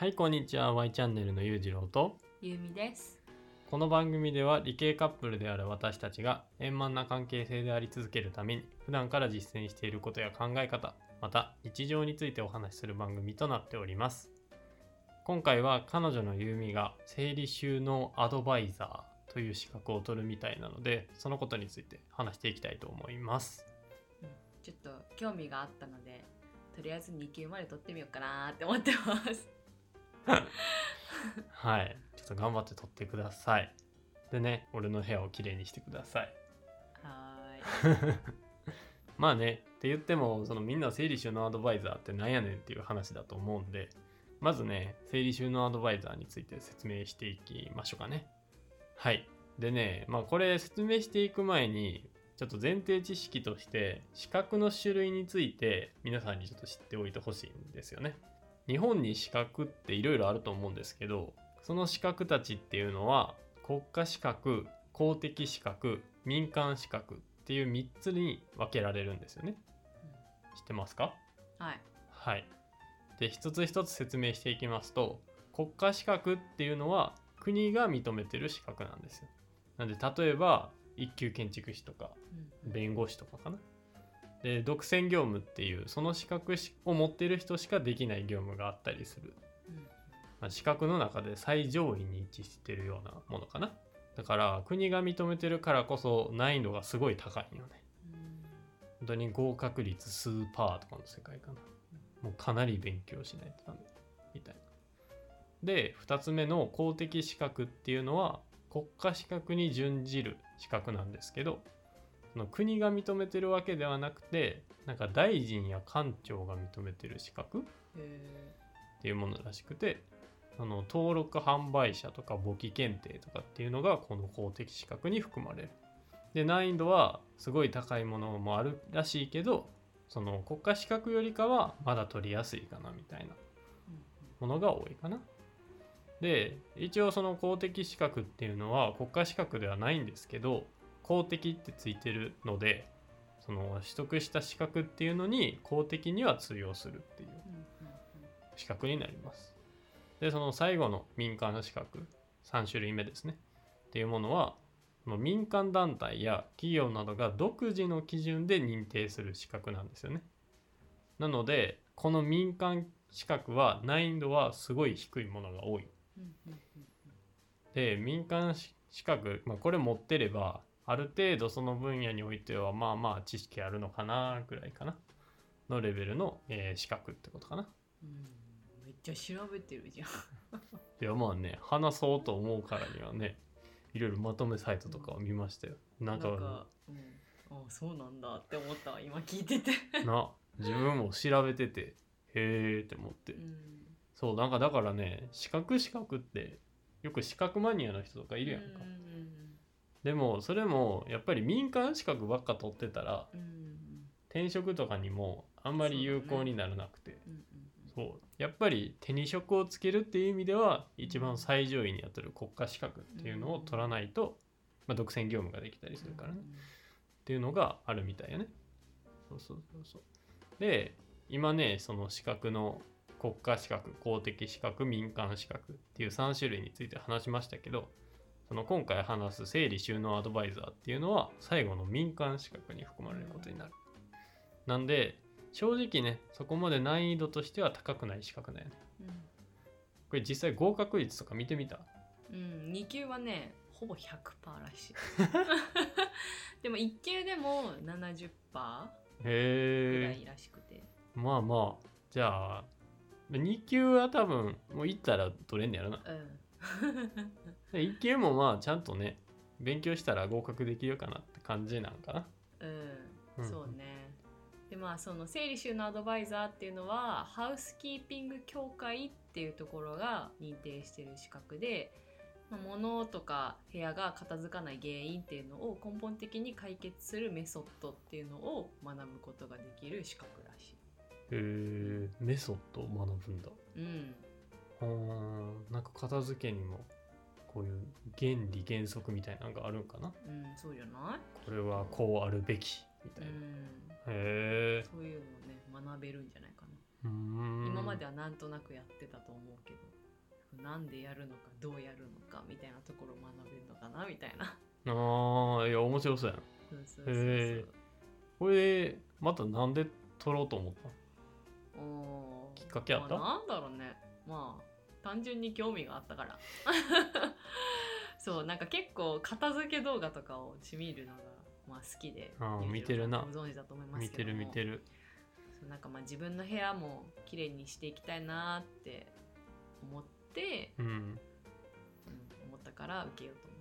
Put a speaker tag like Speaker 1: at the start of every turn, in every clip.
Speaker 1: はいこんにちは Y チャンネルのゆうじろうと
Speaker 2: ゆうみです。
Speaker 1: この番組では理系カップルである私たちが円満な関係性であり続けるために普段から実践していることや考え方また日常についてお話しする番組となっております今回は彼女のゆうみが整理収納アドバイザーという資格を取るみたいなのでそのことについて話していきたいと思います
Speaker 2: ちょっと興味があったので、とりあえず2級まで取ってみようかなって思ってます。
Speaker 1: はい。ちょっと頑張って取ってください。でね俺の部屋をきれいにしてください。
Speaker 2: はーい。
Speaker 1: まあねって言ってもそのみんな整理収納アドバイザーってなんやねんっていう話だと思うんでまずね整理収納アドバイザーについて説明していきましょうかね。はい。でねまあこれ説明していく前にちょっと前提知識として資格の種類について皆さんにちょっと知っておいてほしいんですよね日本に資格っていろいろあると思うんですけどその資格たちっていうのは国家資格公的資格民間資格っていう3つに分けられるんですよね。知ってますか？
Speaker 2: はい。
Speaker 1: はい。で一つ一つ説明していきますと国家資格っていうのは国が認めてる資格なんですよ。なんで例えば一級建築士とか
Speaker 2: うん。
Speaker 1: 弁護士とかかなで独占業務っていうその資格を持ってる人しかできない業務があったりする。
Speaker 2: うん。
Speaker 1: まあ資格の中で最上位に位置してるようなものかな。だから国が認めてるからこそ難易度がすごい高いよね。本当に合格率数パーとかの世界かな。もうかなり勉強しないとダメみたいな。で2つ目の公的資格っていうのは国家資格に準じる資格なんですけどその国が認めてるわけではなくてなんか大臣や官庁が認めてる資格
Speaker 2: へ
Speaker 1: っていうものらしくてその登録販売者とか簿記検定とかっていうのがこの公的資格に含まれる。で難易度はすごい高いものもあるらしいけどその国家資格よりかはまだ取りやすいかなみたいな
Speaker 2: ー
Speaker 1: ものが多いかな。で一応その公的資格っていうのは国家資格ではないんですけど公的ってついてるのでその取得した資格っていうのに公的には通用するっていう資格になります。で、その最後の民間の資格、3種類目ですね。っていうものは、民間団体や企業などが独自の基準で認定する資格なんですよね。なので、この民間資格は難易度はすごい低いものが多い。で、民間資格、まあ、これ持ってれば、ある程度その分野においては、まあまあ知識あるのかなぐらいかな。のレベルの、えー資格ってことかな。
Speaker 2: うんめっちゃ調べてるじゃん。
Speaker 1: いやまあね話そうと思うからにはねいろいろまとめサイトとかを見ましたよなんか
Speaker 2: うん、あそうなんだって思ったわ今聞いてて。
Speaker 1: な自分も調べててへえって思って
Speaker 2: うん
Speaker 1: そうなんかだからね資格資格ってよく資格マニアの人とかいるやんか
Speaker 2: うん
Speaker 1: でもそれもやっぱり民間資格ばっか取ってたら転職とかにもあんまり有効にならなくてそうやっぱり手に職をつけるっていう意味では一番最上位にあたる国家資格っていうのを取らないと、まあ、独占業務ができたりするからねっていうのがあるみたいよね。そうそうそうそう。で今ねその資格の国家資格公的資格民間資格っていう3種類について話しましたけどその今回話す整理収納アドバイザーっていうのは最後の民間資格に含まれることになる。なんで正直ねそこまで難易度としては高くない資格だよね。
Speaker 2: うん。
Speaker 1: これ実際合格率とか見てみた？
Speaker 2: うん、2級はねほぼ100%らしい。でも1級でも70%ぐらいらしくて、
Speaker 1: まあまあじゃあ2級は多分もう行ったら取れんねやろな。
Speaker 2: うん。
Speaker 1: で1級もまあちゃんとね勉強したら合格できるかなって感じなんかな。
Speaker 2: うん、
Speaker 1: うん。
Speaker 2: そうね。でまあその整理収納アドバイザーっていうのはハウスキーピング協会っていうところが認定してる資格で、まあ、物とか部屋が片付かない原因っていうのを根本的に解決するメソッドっていうのを学ぶことができる資格らしい。
Speaker 1: へえメソッドを学ぶんだ。
Speaker 2: うん、
Speaker 1: あーなんか片付けにもこういう原理原則みたいなのがあるんかな？
Speaker 2: うん、そうじゃない、
Speaker 1: これはこうあるべきみたいな、
Speaker 2: うん、
Speaker 1: へえ
Speaker 2: そういうのをね学べるんじゃないかな。
Speaker 1: うーん。
Speaker 2: 今までではなんとなくやってたと思うけどなんでやるのかどうやるのかみたいなところを学べるのかなみたいな。
Speaker 1: ああいや面白そうやん
Speaker 2: そうそう
Speaker 1: へこれまたなんで撮ろうと思った？きっかけあった？
Speaker 2: まあなんだろうね。まあ単純に興味があったから。そうなんか結構片付け動画とかを私見るのが、まあ、好きで
Speaker 1: 見てるな。
Speaker 2: ご存知だと思います
Speaker 1: 見て
Speaker 2: けども。
Speaker 1: る見てる。
Speaker 2: そうなんかまあ自分の部屋も綺麗にしていきたいなって思って、
Speaker 1: うん。
Speaker 2: うん、思ったから受けようと思っ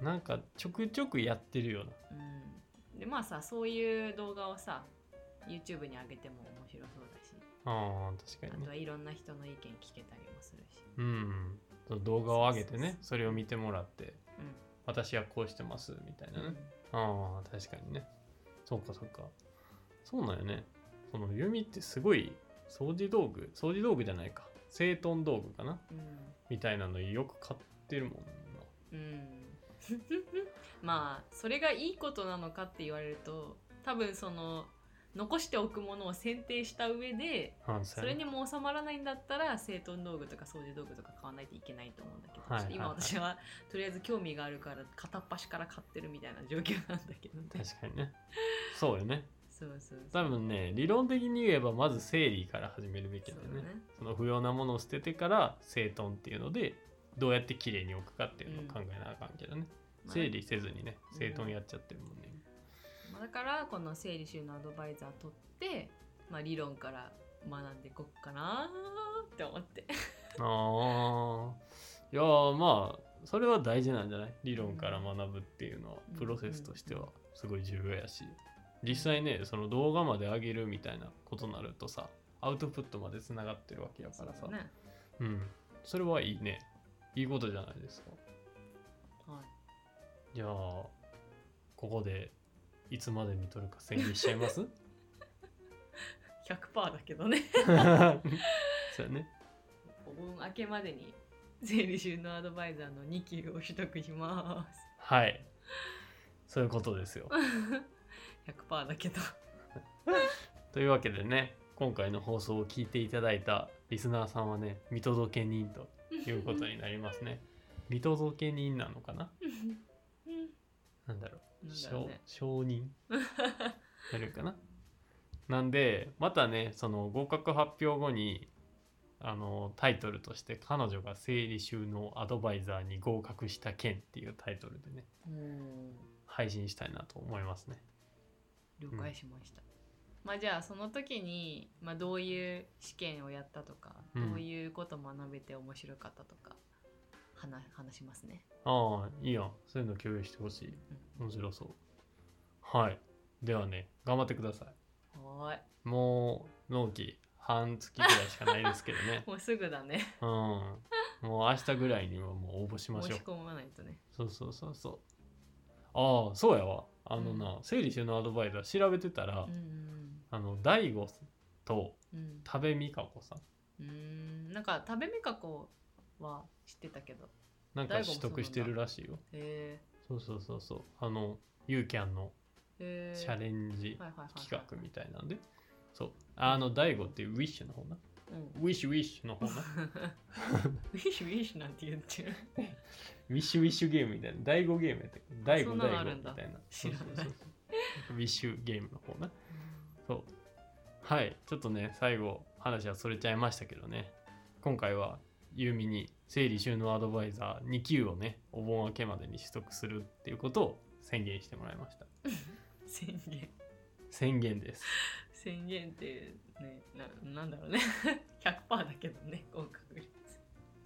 Speaker 1: ななんかちょくちょくやってるような。
Speaker 2: た、うん、でまあさそういう動画をさ YouTube に上げても
Speaker 1: あー確かにね。
Speaker 2: あとはいろんな人の意見聞けたりもするし、
Speaker 1: うん動画を上げてねそれを見てもらって
Speaker 2: うん。
Speaker 1: 私はこうしてますみたいなね、
Speaker 2: うん。
Speaker 1: ああ確かにね。そうかそうか。そうなんよね。その弓ってすごい掃除道具掃除道具じゃないか。整頓道具かな。みたいなのよく買ってるもん
Speaker 2: うんうん。まあそれがいいことなのかって言われると多分その残しておくものを選定した上でそれにも収まらないんだったら整頓道具とか掃除道具とか買わないといけないと思うんだけど、
Speaker 1: はいはい。はい
Speaker 2: 今私はとりあえず興味があるから片っ端から買ってるみたいな状況なんだけどね。
Speaker 1: 確かにね。そうよね。
Speaker 2: そうそう
Speaker 1: 多分ね理論的に言えばまず整理から始めるべきだよね。
Speaker 2: ね。
Speaker 1: その不要なものを捨ててから整頓っていうのでどうやってきれいに置くかっていうのを考えなあかんけどね、
Speaker 2: まあ
Speaker 1: 整理せずにね
Speaker 2: うん。
Speaker 1: 整頓やっちゃってるもんね、
Speaker 2: まあだからこの整理収納アドバイザー取って、まあ、理論から学んでいこっかなーって思って。
Speaker 1: ああいやーまあそれは大事なんじゃない？理論から学ぶっていうのは。
Speaker 2: うん。
Speaker 1: プロセスとしては。すごい重要やし。実際ねその動画まで上げるみたいなことになるとさアウトプットまでつながってるわけやからさ。
Speaker 2: そうだね。
Speaker 1: うん。それはいいね。いいことじゃないですか。
Speaker 2: はい。
Speaker 1: じゃあここでいつまでに撮るか宣言しちゃいます？
Speaker 2: 100%だけどね。
Speaker 1: そうやね。
Speaker 2: お盆明けまでに整理収納アドバイザーの2級を取得します。
Speaker 1: はい。そういうことですよ。
Speaker 2: 100%だけど。
Speaker 1: というわけでね今回の放送を聞いていただいたリスナーさんはね見届け人ということになりますね。見届け人なのかな？なんだろう。承
Speaker 2: なんだろうね。
Speaker 1: 承認？なるかな？なんでまたねその合格発表後にあのタイトルとして「彼女が整理収納アドバイザーに合格した件」っていうタイトルでね
Speaker 2: うん。
Speaker 1: 配信したいなと思いますね。
Speaker 2: 了解しました、まあじゃあその時に、まあ、どういう試験をやったとか、
Speaker 1: うん。
Speaker 2: どういうこと学べて面白かったとか話話しますね。
Speaker 1: ああいいやん。そういうの共有してほしい。面白そう。はい。ではね頑張ってください。
Speaker 2: はーい。
Speaker 1: もう納期半月ぐらいしかないですけどね。
Speaker 2: もうすぐだね。
Speaker 1: うん。もう明日ぐらいにはもう応募しましょう。
Speaker 2: 申し込まないとね。
Speaker 1: そうそうそうそう。ああそうやわ。あのな、整理収納アドバイザー調べてたら、
Speaker 2: うん
Speaker 1: あの大悟と
Speaker 2: うん。うん
Speaker 1: 多部未華子さん。
Speaker 2: うーん。なんか食べみかこは知ってたけど。
Speaker 1: なんか取得してるらしいよ。
Speaker 2: へ
Speaker 1: そうそうそうそう。あのユーキャンのチャレンジ企画みたいなんで。そう。あの大悟っていうウィッシュの方な。
Speaker 2: うん。
Speaker 1: ウィッシュウィッシュの方な。
Speaker 2: ウィッシュウィッシュなんて言ってる。
Speaker 1: ウィッシュウィッシュゲームみたいな。第5ゲームやったっけ第5
Speaker 2: そんな。
Speaker 1: 第5
Speaker 2: のあるんだ。
Speaker 1: みたいなそうそう。ウィッシュゲームの方な。そう。はい。ちょっとね最後話はそれちゃいましたけどね。今回はユーミに整理収納アドバイザー2級をねお盆明けまでに取得するっていうことを宣言してもらいました。
Speaker 2: 宣言。
Speaker 1: 宣言です。
Speaker 2: 宣言ってねななんだろうね。100%だけどね合格率。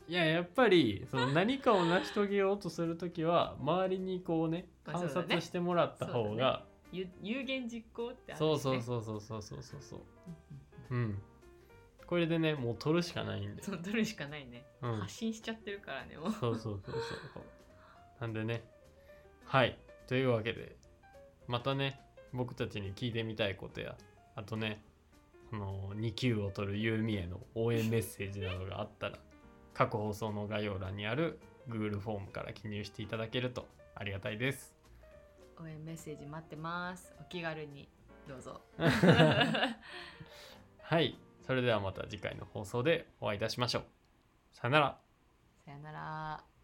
Speaker 1: いややっぱりその何かを成し遂げようとするときは周りにこうね観察してもらった方
Speaker 2: そう
Speaker 1: が
Speaker 2: 有有言実行ってあるし、ね、
Speaker 1: そうそうそうそうそうそうそうそう。うんこれでねもう取るしかないんで
Speaker 2: そう取るしかないね、
Speaker 1: うん。
Speaker 2: 発信しちゃってるからねもう。
Speaker 1: そうそうそうそう。そうなんでねはい。というわけでまたね僕たちに聞いてみたいことやあとねその2級を取るユーミへの応援メッセージなどがあったら各放送の概要欄にある Google フォームから記入していただけるとありがたいです。
Speaker 2: 応援メッセージ待ってます。お気軽に。どうぞ。
Speaker 1: はいそれではまた次回の放送でお会いいたしましょう。さよなら。
Speaker 2: さよなら。